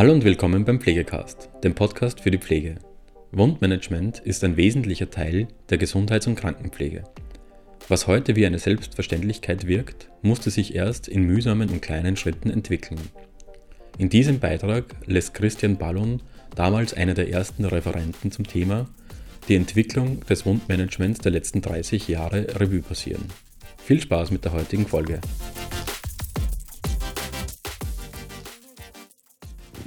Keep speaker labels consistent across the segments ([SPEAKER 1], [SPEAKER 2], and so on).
[SPEAKER 1] Hallo und willkommen beim Pflegecast, dem Podcast für die Pflege. Wundmanagement ist ein wesentlicher Teil der Gesundheits- und Krankenpflege. Was heute wie eine Selbstverständlichkeit wirkt, musste sich erst in mühsamen und kleinen Schritten entwickeln. In diesem Beitrag lässt Christian Ballon, damals einer der ersten Referenten zum Thema, die Entwicklung des Wundmanagements der letzten 30 Jahre Revue passieren. Viel Spaß mit der heutigen Folge.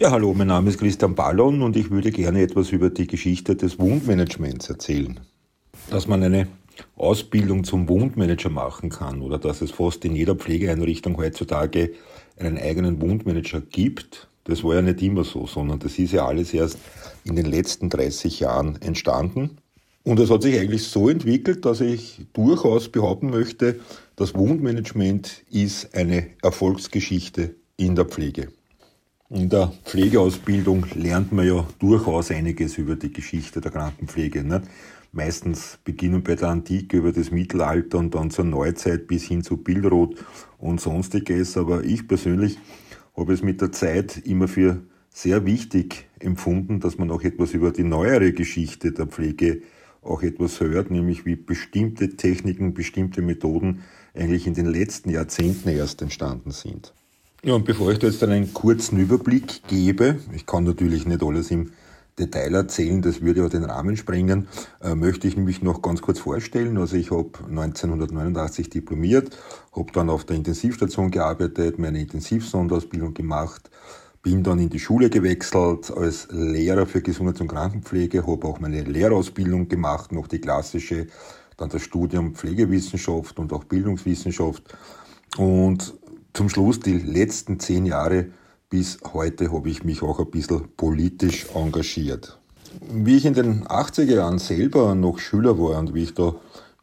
[SPEAKER 2] Ja, hallo, mein Name ist Christian Ballon und ich würde gerne etwas über die Geschichte des Wundmanagements erzählen. Dass man eine Ausbildung zum Wundmanager machen kann oder dass es fast in jeder Pflegeeinrichtung heutzutage einen eigenen Wundmanager gibt, das war ja nicht immer so, sondern das ist ja alles erst in den letzten 30 Jahren entstanden. Und es hat sich eigentlich so entwickelt, dass ich durchaus behaupten möchte, das Wundmanagement ist eine Erfolgsgeschichte in der Pflege. In der Pflegeausbildung lernt man ja durchaus einiges über die Geschichte der Krankenpflege. Nicht? Meistens beginnen bei der Antike über das Mittelalter und dann zur Neuzeit bis hin zu Bildrot und sonstiges. Aber ich persönlich habe es mit der Zeit immer für sehr wichtig empfunden, dass man auch etwas über die neuere Geschichte der Pflege auch etwas hört, nämlich wie bestimmte Techniken, bestimmte Methoden eigentlich in den letzten Jahrzehnten erst entstanden sind. Ja, und bevor ich da jetzt einen kurzen Überblick gebe, ich kann natürlich nicht alles im Detail erzählen, das würde ja den Rahmen sprengen, äh, möchte ich mich noch ganz kurz vorstellen. Also ich habe 1989 diplomiert, habe dann auf der Intensivstation gearbeitet, meine Intensivsonderausbildung gemacht, bin dann in die Schule gewechselt als Lehrer für Gesundheits- und Krankenpflege, habe auch meine Lehrausbildung gemacht, noch die klassische, dann das Studium Pflegewissenschaft und auch Bildungswissenschaft. Und zum Schluss die letzten zehn Jahre bis heute habe ich mich auch ein bisschen politisch engagiert. Wie ich in den 80er Jahren selber noch Schüler war und wie ich da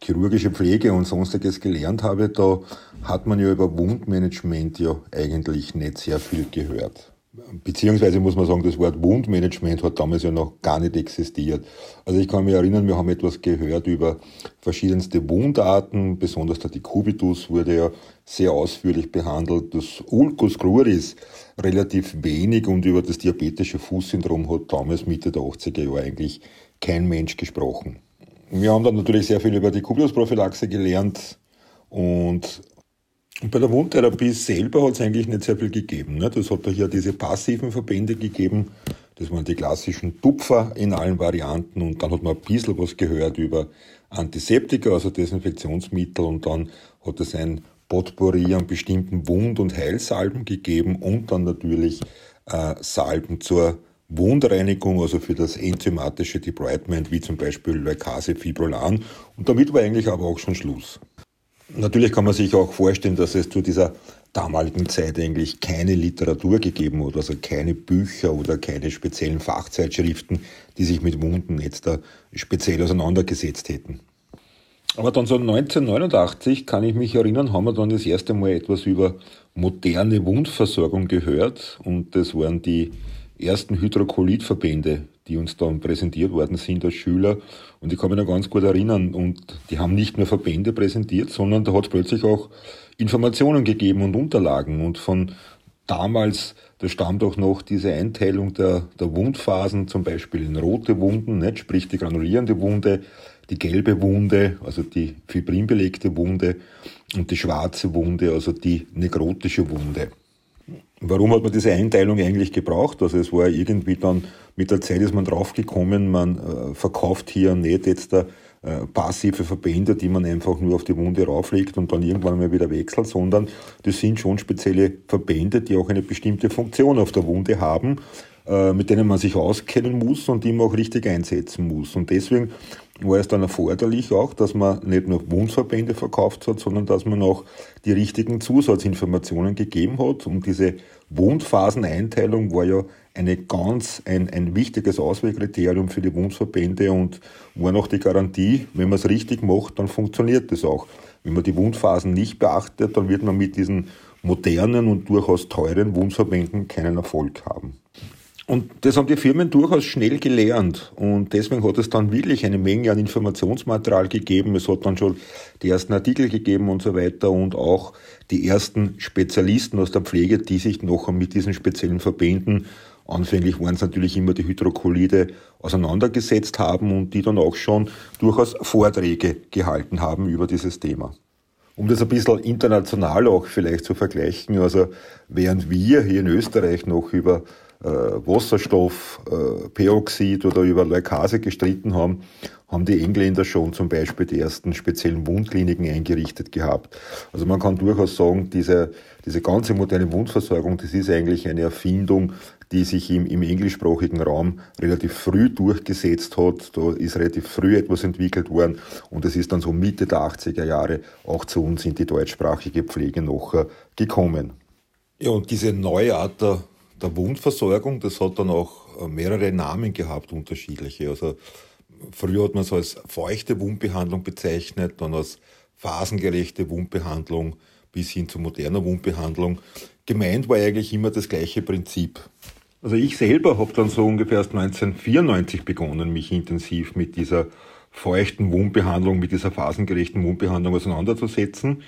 [SPEAKER 2] chirurgische Pflege und sonstiges gelernt habe, da hat man ja über Wundmanagement ja eigentlich nicht sehr viel gehört. Beziehungsweise muss man sagen, das Wort Wundmanagement hat damals ja noch gar nicht existiert. Also ich kann mich erinnern, wir haben etwas gehört über verschiedenste Wundarten, besonders der Decubitus wurde ja sehr ausführlich behandelt. Das Ulcus cruris relativ wenig und über das diabetische Fußsyndrom hat damals Mitte der 80er Jahre eigentlich kein Mensch gesprochen. Wir haben dann natürlich sehr viel über die Kubitus-Prophylaxe gelernt und und bei der Wundtherapie selber hat es eigentlich nicht sehr viel gegeben. Ne? Das hat da hier diese passiven Verbände gegeben. Das waren die klassischen Tupfer in allen Varianten. Und dann hat man ein bisschen was gehört über Antiseptika, also Desinfektionsmittel. Und dann hat es ein Potpourri an bestimmten Wund- und Heilsalben gegeben und dann natürlich äh, Salben zur Wundreinigung, also für das enzymatische Debridement, wie zum Beispiel Leukase Fibrolan. Und damit war eigentlich aber auch schon Schluss. Natürlich kann man sich auch vorstellen, dass es zu dieser damaligen Zeit eigentlich keine Literatur gegeben hat, also keine Bücher oder keine speziellen Fachzeitschriften, die sich mit Wunden jetzt da speziell auseinandergesetzt hätten. Aber dann so 1989 kann ich mich erinnern, haben wir dann das erste Mal etwas über moderne Wundversorgung gehört und das waren die ersten Hydrokolitverbände, die uns dann präsentiert worden sind als Schüler. Und ich kann mich noch ganz gut erinnern, und die haben nicht nur Verbände präsentiert, sondern da hat es plötzlich auch Informationen gegeben und Unterlagen. Und von damals, da stammt auch noch diese Einteilung der, der Wundphasen, zum Beispiel in rote Wunden, nicht? sprich die granulierende Wunde, die gelbe Wunde, also die fibrinbelegte Wunde und die schwarze Wunde, also die nekrotische Wunde. Warum hat man diese Einteilung eigentlich gebraucht? Also es war irgendwie dann, mit der Zeit ist man draufgekommen, man äh, verkauft hier nicht jetzt da äh, passive Verbände, die man einfach nur auf die Wunde rauflegt und dann irgendwann mal wieder wechselt, sondern das sind schon spezielle Verbände, die auch eine bestimmte Funktion auf der Wunde haben, äh, mit denen man sich auskennen muss und die man auch richtig einsetzen muss. Und deswegen war es dann erforderlich auch, dass man nicht nur Wundverbände verkauft hat, sondern dass man auch die richtigen Zusatzinformationen gegeben hat. Und diese Wundphaseneinteilung war ja eine ganz, ein, ein wichtiges Auswahlkriterium für die Wundverbände und war noch die Garantie, wenn man es richtig macht, dann funktioniert das auch. Wenn man die Wundphasen nicht beachtet, dann wird man mit diesen modernen und durchaus teuren Wundverbänden keinen Erfolg haben. Und das haben die Firmen durchaus schnell gelernt. Und deswegen hat es dann wirklich eine Menge an Informationsmaterial gegeben. Es hat dann schon die ersten Artikel gegeben und so weiter und auch die ersten Spezialisten aus der Pflege, die sich noch mit diesen speziellen Verbänden Anfänglich waren es natürlich immer die Hydrokolide auseinandergesetzt haben und die dann auch schon durchaus Vorträge gehalten haben über dieses Thema. Um das ein bisschen international auch vielleicht zu vergleichen, also während wir hier in Österreich noch über äh, Wasserstoff, äh, Peroxid oder über Leukase gestritten haben, haben die Engländer schon zum Beispiel die ersten speziellen Wundkliniken eingerichtet gehabt. Also man kann durchaus sagen, diese, diese ganze moderne Wundversorgung, das ist eigentlich eine Erfindung, die sich im, im englischsprachigen Raum relativ früh durchgesetzt hat. Da ist relativ früh etwas entwickelt worden und es ist dann so Mitte der 80er Jahre auch zu uns in die deutschsprachige Pflege noch gekommen. Ja, und diese neue Art der der Wundversorgung, das hat dann auch äh, mehrere Namen gehabt, unterschiedliche. Also früher hat man es als feuchte Wundbehandlung bezeichnet, dann als phasengerechte Wundbehandlung bis hin zu moderner Wundbehandlung. Gemeint war eigentlich immer das gleiche Prinzip. Also ich selber habe dann so ungefähr erst 1994 begonnen, mich intensiv mit dieser feuchten Wundbehandlung, mit dieser phasengerechten Wundbehandlung auseinanderzusetzen.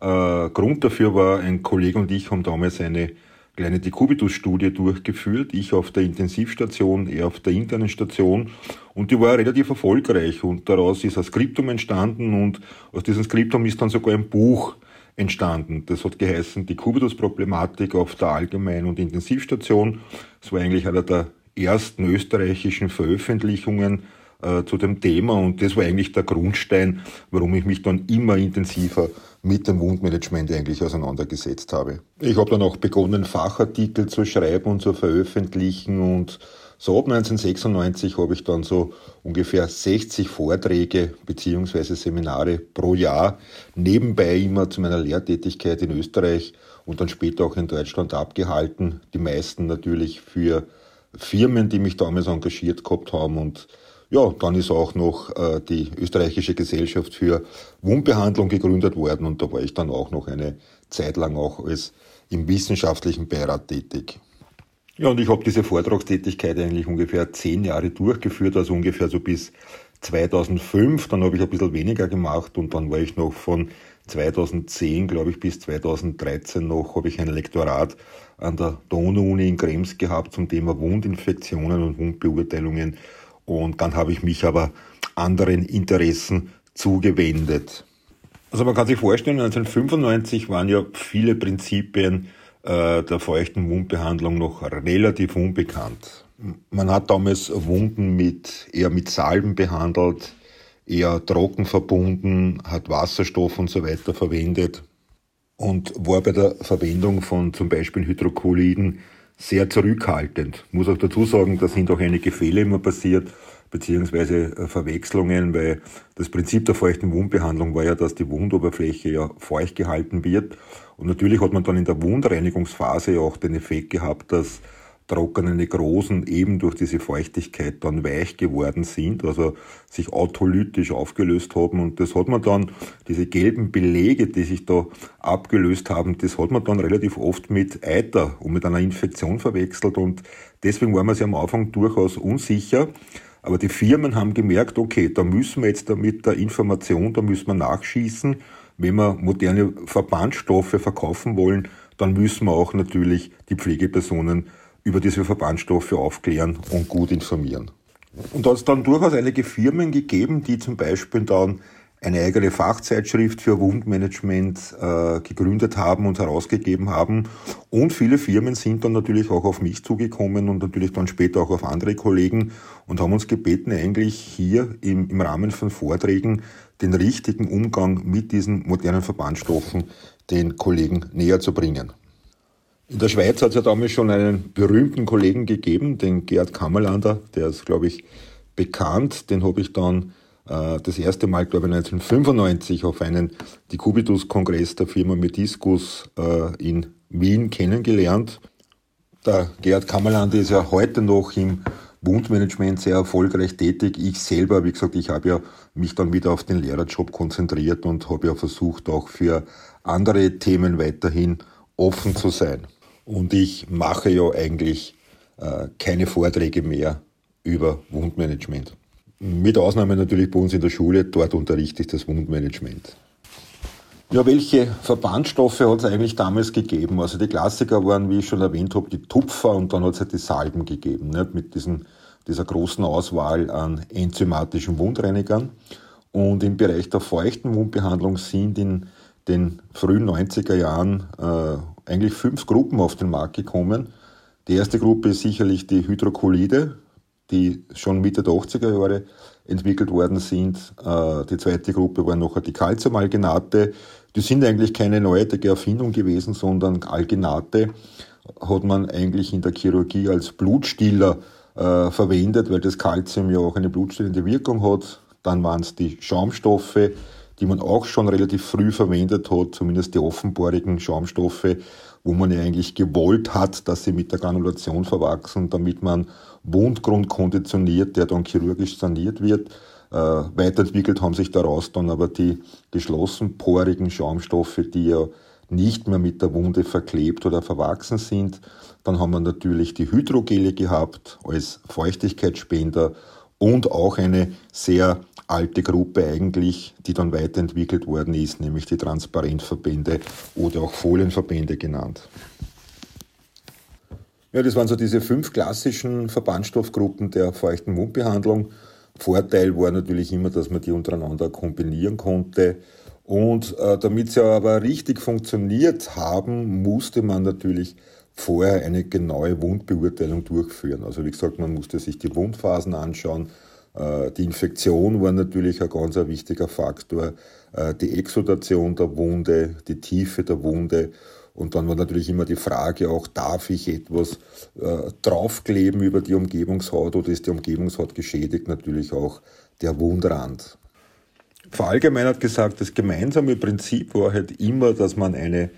[SPEAKER 2] Äh, Grund dafür war, ein Kollege und ich haben damals eine kleine Decubitus-Studie durchgeführt. Ich auf der Intensivstation, er auf der internen Station. Und die war relativ erfolgreich. Und daraus ist ein Skriptum entstanden und aus diesem Skriptum ist dann sogar ein Buch entstanden. Das hat geheißen, die Cubitus-Problematik auf der Allgemein- und Intensivstation. Das war eigentlich einer der ersten österreichischen Veröffentlichungen äh, zu dem Thema und das war eigentlich der Grundstein, warum ich mich dann immer intensiver mit dem Wundmanagement eigentlich auseinandergesetzt habe. Ich habe dann auch begonnen, Fachartikel zu schreiben und zu veröffentlichen und so ab 1996 habe ich dann so ungefähr 60 Vorträge beziehungsweise Seminare pro Jahr nebenbei immer zu meiner Lehrtätigkeit in Österreich und dann später auch in Deutschland abgehalten. Die meisten natürlich für Firmen, die mich damals engagiert gehabt haben und ja, dann ist auch noch äh, die österreichische Gesellschaft für Wundbehandlung gegründet worden und da war ich dann auch noch eine Zeit lang auch als im wissenschaftlichen Beirat tätig. Ja, und ich habe diese Vortragstätigkeit eigentlich ungefähr zehn Jahre durchgeführt, also ungefähr so bis 2005. Dann habe ich ein bisschen weniger gemacht und dann war ich noch von 2010, glaube ich, bis 2013 noch, habe ich ein Lektorat an der Donau-Uni in Krems gehabt zum Thema Wundinfektionen und Wundbeurteilungen und dann habe ich mich aber anderen Interessen zugewendet. Also man kann sich vorstellen, 1995 waren ja viele Prinzipien äh, der feuchten Wundbehandlung noch relativ unbekannt. Man hat damals Wunden mit, eher mit Salben behandelt, eher trocken verbunden, hat Wasserstoff und so weiter verwendet und war bei der Verwendung von zum Beispiel Hydrokoliden sehr zurückhaltend. Muss auch dazu sagen, da sind auch einige Fehler immer passiert, beziehungsweise äh, Verwechslungen, weil das Prinzip der feuchten Wundbehandlung war ja, dass die Wundoberfläche ja feucht gehalten wird. Und natürlich hat man dann in der Wundreinigungsphase ja auch den Effekt gehabt, dass trockene Nekrosen eben durch diese Feuchtigkeit dann weich geworden sind, also sich autolytisch aufgelöst haben. Und das hat man dann, diese gelben Belege, die sich da abgelöst haben, das hat man dann relativ oft mit Eiter und mit einer Infektion verwechselt. Und deswegen war man sich am Anfang durchaus unsicher. Aber die Firmen haben gemerkt, okay, da müssen wir jetzt mit der Information, da müssen wir nachschießen. Wenn wir moderne Verbandstoffe verkaufen wollen, dann müssen wir auch natürlich die Pflegepersonen über diese Verbandstoffe aufklären und gut informieren. Und da hat es dann durchaus einige Firmen gegeben, die zum Beispiel dann eine eigene Fachzeitschrift für Wundmanagement äh, gegründet haben und herausgegeben haben. Und viele Firmen sind dann natürlich auch auf mich zugekommen und natürlich dann später auch auf andere Kollegen und haben uns gebeten, eigentlich hier im, im Rahmen von Vorträgen den richtigen Umgang mit diesen modernen Verbandstoffen den Kollegen näher zu bringen. In der Schweiz hat es ja damals schon einen berühmten Kollegen gegeben, den Gerd Kammerlander, der ist, glaube ich, bekannt. Den habe ich dann äh, das erste Mal, glaube ich, 1995 auf einen Decubitus-Kongress der Firma Mediscus äh, in Wien kennengelernt. Der Gerd Kammerlander ist ja heute noch im Wundmanagement sehr erfolgreich tätig. Ich selber, wie gesagt, ich habe ja mich dann wieder auf den Lehrerjob konzentriert und habe ja versucht, auch für andere Themen weiterhin offen zu sein. Und ich mache ja eigentlich äh, keine Vorträge mehr über Wundmanagement. Mit Ausnahme natürlich bei uns in der Schule, dort unterrichte ich das Wundmanagement. Ja, welche Verbandstoffe hat es eigentlich damals gegeben? Also die Klassiker waren, wie ich schon erwähnt habe, die Tupfer und dann hat es halt die Salben gegeben, nicht? mit diesen, dieser großen Auswahl an enzymatischen Wundreinigern. Und im Bereich der feuchten Wundbehandlung sind in den frühen 90er Jahren äh, eigentlich fünf Gruppen auf den Markt gekommen. Die erste Gruppe ist sicherlich die Hydrokolide, die schon Mitte der 80er Jahre entwickelt worden sind. Äh, die zweite Gruppe waren noch die Calciumalginate. Die sind eigentlich keine neuartige Erfindung gewesen, sondern Alginate hat man eigentlich in der Chirurgie als Blutstiller äh, verwendet, weil das Calcium ja auch eine blutstillende Wirkung hat. Dann waren es die Schaumstoffe, die man auch schon relativ früh verwendet hat, zumindest die offenporigen Schaumstoffe, wo man ja eigentlich gewollt hat, dass sie mit der Granulation verwachsen, damit man Wundgrund konditioniert, der dann chirurgisch saniert wird. Äh, weiterentwickelt haben sich daraus dann aber die geschlossen porigen Schaumstoffe, die ja nicht mehr mit der Wunde verklebt oder verwachsen sind. Dann haben wir natürlich die Hydrogele gehabt als Feuchtigkeitsspender und auch eine sehr alte Gruppe eigentlich, die dann weiterentwickelt worden ist, nämlich die Transparentverbände oder auch Folienverbände genannt. Ja, das waren so diese fünf klassischen Verbandstoffgruppen der feuchten Mundbehandlung. Vorteil war natürlich immer, dass man die untereinander kombinieren konnte. Und äh, damit sie aber richtig funktioniert haben, musste man natürlich vorher eine genaue Wundbeurteilung durchführen. Also wie gesagt, man musste sich die Wundphasen anschauen. Äh, die Infektion war natürlich ein ganz wichtiger Faktor. Äh, die Exudation der Wunde, die Tiefe der Wunde. Und dann war natürlich immer die Frage auch, darf ich etwas äh, draufkleben über die Umgebungshaut oder ist die Umgebungshaut geschädigt? Natürlich auch der Wundrand. Verallgemeinert gesagt, das gemeinsame Prinzip war halt immer, dass man eine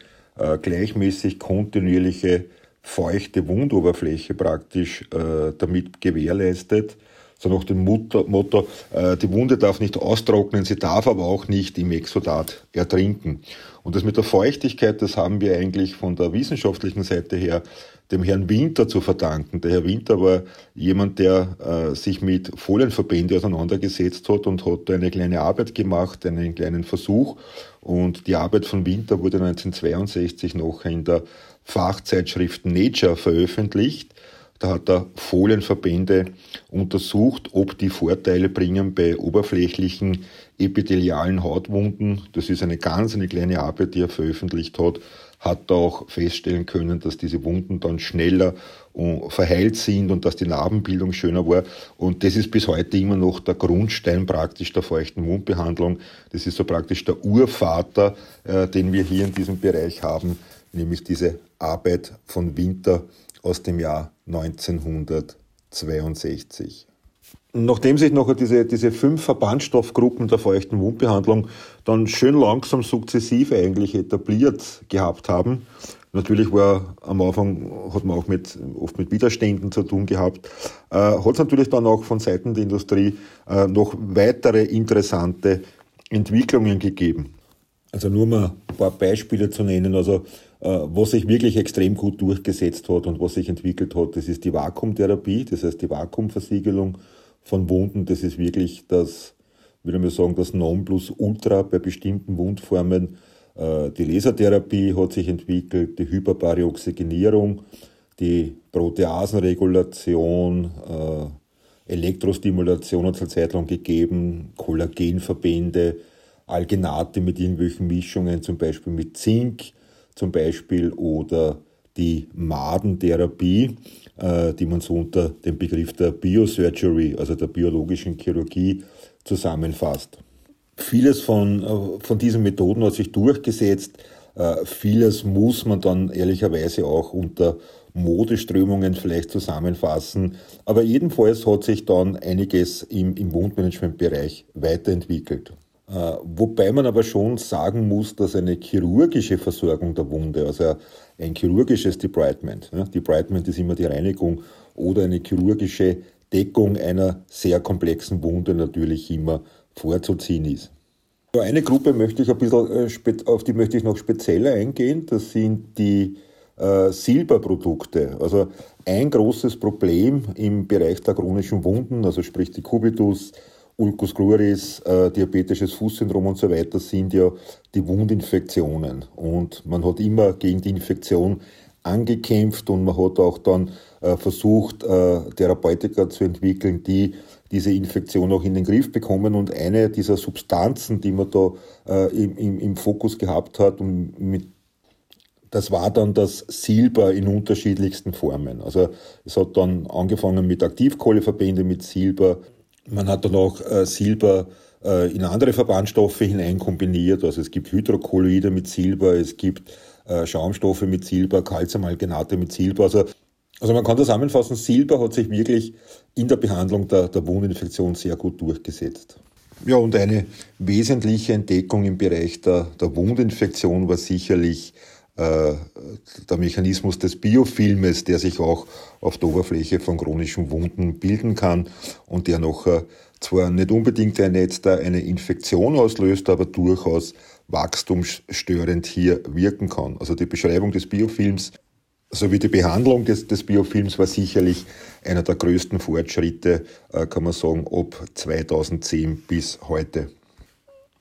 [SPEAKER 2] gleichmäßig kontinuierliche feuchte Wundoberfläche praktisch damit gewährleistet. So nach dem Motto, Motto äh, die Wunde darf nicht austrocknen, sie darf aber auch nicht im Exodat ertrinken. Und das mit der Feuchtigkeit, das haben wir eigentlich von der wissenschaftlichen Seite her dem Herrn Winter zu verdanken. Der Herr Winter war jemand, der äh, sich mit Folienverbände auseinandergesetzt hat und hat eine kleine Arbeit gemacht, einen kleinen Versuch. Und die Arbeit von Winter wurde 1962 noch in der Fachzeitschrift Nature veröffentlicht. Da hat er Folienverbände untersucht, ob die Vorteile bringen bei oberflächlichen epithelialen Hautwunden. Das ist eine ganz eine kleine Arbeit, die er veröffentlicht hat hat auch feststellen können, dass diese Wunden dann schneller äh, verheilt sind und dass die Narbenbildung schöner war. Und das ist bis heute immer noch der Grundstein praktisch der feuchten Wundbehandlung. Das ist so praktisch der Urvater, äh, den wir hier in diesem Bereich haben, nämlich diese Arbeit von Winter aus dem Jahr 1962. Nachdem sich noch diese, diese fünf Verbandstoffgruppen der feuchten Wundbehandlung dann schön langsam sukzessive eigentlich etabliert gehabt haben, natürlich war am Anfang, hat man auch mit, oft mit Widerständen zu tun gehabt, äh, hat es natürlich dann auch von Seiten der Industrie äh, noch weitere interessante Entwicklungen gegeben. Also nur mal ein paar Beispiele zu nennen. Also was sich wirklich extrem gut durchgesetzt hat und was sich entwickelt hat, das ist die Vakuumtherapie, das heißt die Vakuumversiegelung von Wunden. Das ist wirklich das, würde man sagen, das Nonplusultra bei bestimmten Wundformen. Äh, die Lasertherapie hat sich entwickelt, die hyperbare Oxygenierung, die Proteasenregulation, äh, Elektrostimulation hat es eine Zeit lang gegeben, Kollagenverbände, Algenate mit irgendwelchen Mischungen, zum Beispiel mit Zink zum Beispiel, oder die Madentherapie, äh, die man so unter dem Begriff der Biosurgery, also der biologischen Chirurgie, zusammenfasst. Vieles von, äh, von diesen Methoden hat sich durchgesetzt. Äh, vieles muss man dann ehrlicherweise auch unter Modeströmungen vielleicht zusammenfassen. Aber jedenfalls hat sich dann einiges im, im Wundmanagementbereich weiterentwickelt. Äh, wobei man aber schon sagen muss, dass eine chirurgische Versorgung der Wunde, also ein chirurgisches Debridement, Debridement ist immer die Reinigung, oder eine chirurgische Deckung einer sehr komplexen Wunde natürlich immer vorzuziehen ist. Eine Gruppe möchte ich ein bisschen, äh, auf die möchte ich noch spezieller eingehen, das sind die äh, Silberprodukte. Also ein großes Problem im Bereich der chronischen Wunden, also sprich die Kubitus, Ulcus cruris, äh, diabetisches Fußsyndrom und so weiter sind ja die Wundinfektionen. Und man hat immer gegen die Infektion angekämpft und man hat auch dann äh, versucht, äh, Therapeutika zu entwickeln, die diese Infektion auch in den Griff bekommen. Und eine dieser Substanzen, die man da äh, im, im, im Fokus gehabt hat, und mit das war dann das Silber in unterschiedlichsten Formen. Also es hat dann angefangen mit Aktivkohleverbände mit Silber. Man hat dann auch äh, Silber äh, in andere Verbandstoffe hinein kombiniert. Also es gibt Hydrokolloide mit Silber, es gibt äh, Schaumstoffe mit Silber, Calciumalgenate mit Silber. Also, also man kann zusammenfassen, Silber hat sich wirklich in der Behandlung der, der Wundinfektion sehr gut durchgesetzt. Ja, und eine wesentliche Entdeckung im Bereich der, der Wundinfektion war sicherlich der Mechanismus des Biofilmes, der sich auch auf der Oberfläche von chronischen Wunden bilden kann und der noch äh, zwar nicht unbedingt eine, jetzt eine Infektion auslöst, aber durchaus wachstumsstörend hier wirken kann. Also die Beschreibung des Biofilms sowie die Behandlung des, des Biofilms war sicherlich einer der größten Fortschritte, äh, kann man sagen, ab 2010 bis heute.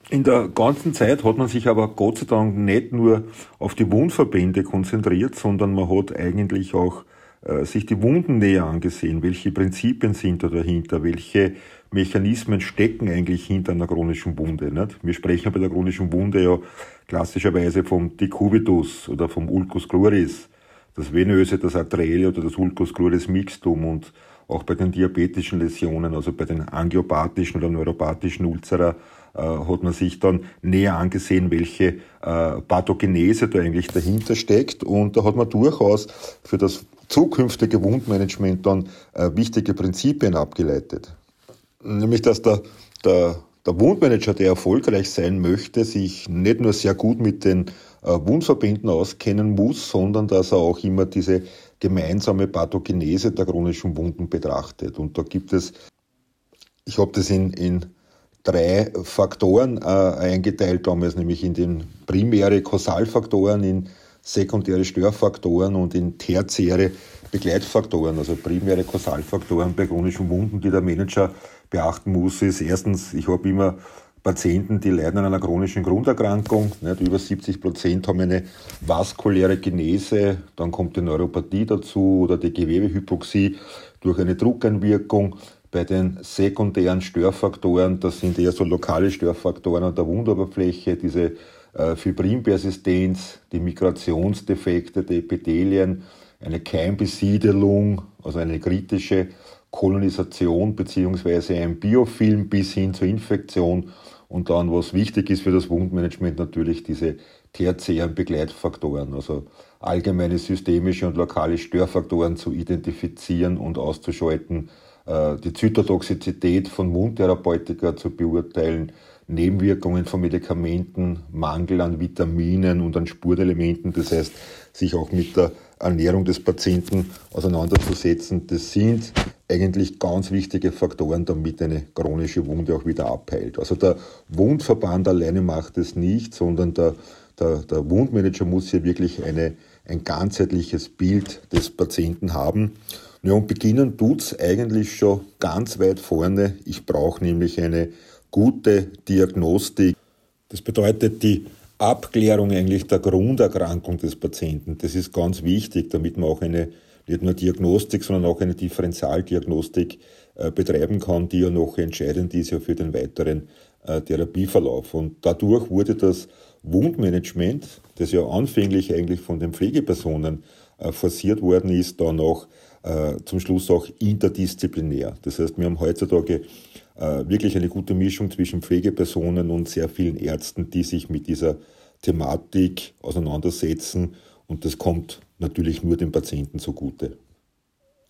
[SPEAKER 2] In der ganzen Zeit hat man sich aber Gott sei Dank nicht nur auf die Wundverbände konzentriert, sondern man hat eigentlich auch äh, sich die Wunden näher angesehen. Welche Prinzipien sind da dahinter? Welche Mechanismen stecken eigentlich hinter einer chronischen Wunde? Nicht? Wir sprechen bei der chronischen Wunde ja klassischerweise vom Decubitus oder vom Ulcus chloris, das venöse, das arterielle oder das Ulcus chloris mixtum und auch bei den diabetischen Läsionen, also bei den angiopathischen oder neuropathischen Ulzera, äh, hat man sich dann näher angesehen, welche äh, Pathogenese da eigentlich dahinter steckt. Und da hat man durchaus für das zukünftige Wundmanagement dann äh, wichtige Prinzipien abgeleitet. Nämlich, dass der, der, der Wundmanager, der erfolgreich sein möchte, sich nicht nur sehr gut mit den Wundverbänden auskennen muss, sondern dass er auch immer diese gemeinsame Pathogenese der chronischen Wunden betrachtet. Und da gibt es, ich habe das in, in drei Faktoren äh, eingeteilt damals, nämlich in den primäre Kausalfaktoren, in sekundäre Störfaktoren und in tertiäre Begleitfaktoren, also primäre Kausalfaktoren bei chronischen Wunden, die der Manager beachten muss, ist erstens, ich habe immer Patienten, die leiden an einer chronischen Grunderkrankung. Nicht? Über 70 Prozent haben eine vaskuläre Genese, dann kommt die Neuropathie dazu oder die Gewebehypoxie durch eine Druckeinwirkung. Bei den sekundären Störfaktoren, das sind eher so lokale Störfaktoren an der Wundoberfläche, diese äh, Fibrinpersistenz, die Migrationsdefekte der Epithelien, eine Keimbesiedelung, also eine kritische Kolonisation beziehungsweise ein Biofilm bis hin zur Infektion. Und dann, was wichtig ist für das Wundmanagement, natürlich diese tertiären Begleitfaktoren, also allgemeine systemische und lokale Störfaktoren zu identifizieren und auszuschalten, die Zytotoxizität von Mundtherapeutika zu beurteilen, Nebenwirkungen von Medikamenten, Mangel an Vitaminen und an Spurelementen, das heißt, sich auch mit der Ernährung des Patienten auseinanderzusetzen. Das sind eigentlich ganz wichtige Faktoren, damit eine chronische Wunde auch wieder abheilt. Also der Wundverband alleine macht es nicht, sondern der, der, der Wundmanager muss hier wirklich eine, ein ganzheitliches Bild des Patienten haben. Ja, und beginnen tut's eigentlich schon ganz weit vorne. Ich brauche nämlich eine gute Diagnostik. Das bedeutet die Abklärung eigentlich der Grunderkrankung des Patienten. Das ist ganz wichtig, damit man auch eine nicht nur Diagnostik, sondern auch eine Differentialdiagnostik äh, betreiben kann, die ja noch entscheidend ist ja für den weiteren äh, Therapieverlauf. Und dadurch wurde das Wundmanagement, das ja anfänglich eigentlich von den Pflegepersonen äh, forciert worden ist, dann auch äh, zum Schluss auch interdisziplinär. Das heißt, wir haben heutzutage äh, wirklich eine gute Mischung zwischen Pflegepersonen und sehr vielen Ärzten, die sich mit dieser Thematik auseinandersetzen und das kommt natürlich nur dem Patienten zugute.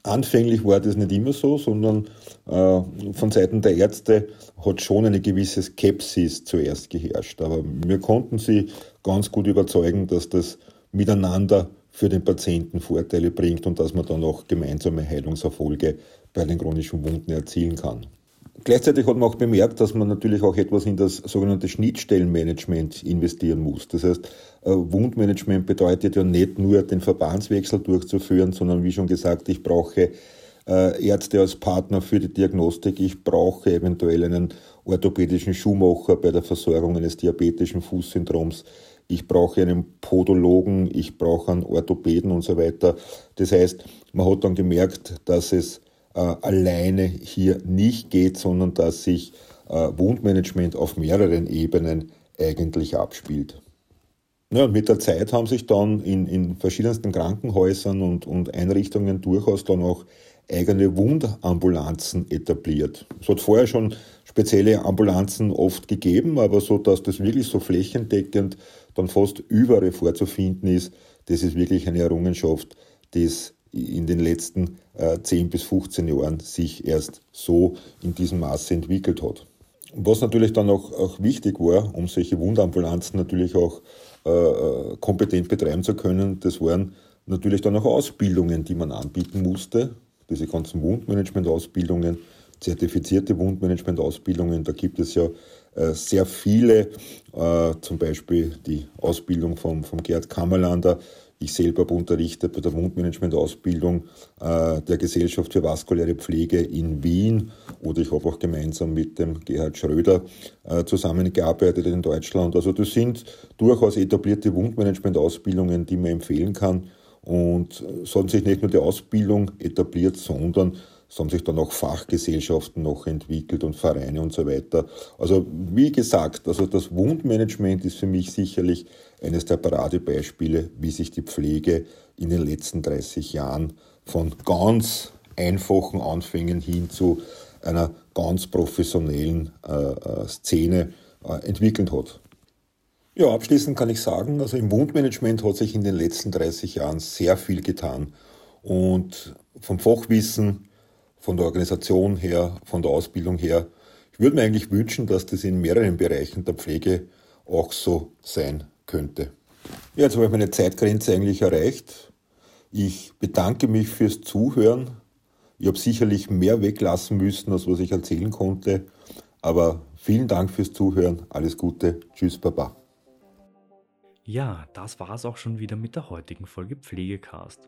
[SPEAKER 2] Anfänglich war das nicht immer so, sondern äh, von Seiten der Ärzte hat schon eine gewisse Skepsis zuerst geherrscht. Aber wir konnten sie ganz gut überzeugen, dass das miteinander für den Patienten Vorteile bringt und dass man dann auch gemeinsame Heilungserfolge bei den chronischen Wunden erzielen kann. Gleichzeitig hat man auch bemerkt, dass man natürlich auch etwas in das sogenannte Schnittstellenmanagement investieren muss. Das heißt, äh, Wundmanagement bedeutet ja nicht nur den Verbandswechsel durchzuführen, sondern wie schon gesagt, ich brauche äh, Ärzte als Partner für die Diagnostik. Ich brauche eventuell einen orthopädischen Schuhmacher bei der Versorgung eines diabetischen Fußsyndroms. Ich brauche einen Podologen, ich brauche einen Orthopäden und so weiter. Das heißt, man hat dann gemerkt, dass es äh, alleine hier nicht geht, sondern dass sich äh, Wundmanagement auf mehreren Ebenen eigentlich abspielt. Ja, mit der Zeit haben sich dann in, in verschiedensten Krankenhäusern und, und Einrichtungen durchaus dann auch eigene Wundambulanzen etabliert. Es hat vorher schon spezielle Ambulanzen oft gegeben, aber so, dass das wirklich so flächendeckend dann fast überall vorzufinden ist, das ist wirklich eine Errungenschaft, die es in den letzten äh, 10 bis 15 Jahren sich erst so in diesem Maße entwickelt hat. Was natürlich dann auch, auch wichtig war, um solche Wundambulanzen natürlich auch äh, äh, kompetent betreiben zu können, das waren natürlich dann auch Ausbildungen, die man anbieten musste. Diese ganzen Wundmanagement-Ausbildungen, zertifizierte Wundmanagement-Ausbildungen, da gibt es ja sehr viele, äh, zum Beispiel die Ausbildung vom, vom Gerd Kammerlander, ich selber habe unterrichtet bei der Wundmanagement-Ausbildung äh, der Gesellschaft für vaskuläre Pflege in Wien oder ich habe auch gemeinsam mit dem Gerhard Schröder äh, zusammengearbeitet in Deutschland. Also das sind durchaus etablierte Wundmanagement-Ausbildungen, die man empfehlen kann. Und hat sich nicht nur die Ausbildung etabliert, sondern es haben sich dann auch Fachgesellschaften noch entwickelt und Vereine und so weiter. Also wie gesagt, also das Wundmanagement ist für mich sicherlich eines der Paradebeispiele, wie sich die Pflege in den letzten 30 Jahren von ganz einfachen Anfängen hin zu einer ganz professionellen äh, äh Szene äh, entwickelt hat. Ja, abschließend kann ich sagen, also im Wundmanagement hat sich in den letzten 30 Jahren sehr viel getan. Und vom Fachwissen von der Organisation her, von der Ausbildung her. Ich würde mir eigentlich wünschen, dass das in mehreren Bereichen der Pflege auch so sein könnte. Ja, jetzt habe ich meine Zeitgrenze eigentlich erreicht. Ich bedanke mich fürs Zuhören. Ich habe sicherlich mehr weglassen müssen, als was ich erzählen konnte. Aber vielen Dank fürs Zuhören. Alles Gute. Tschüss, Baba.
[SPEAKER 1] Ja, das war es auch schon wieder mit der heutigen Folge Pflegecast.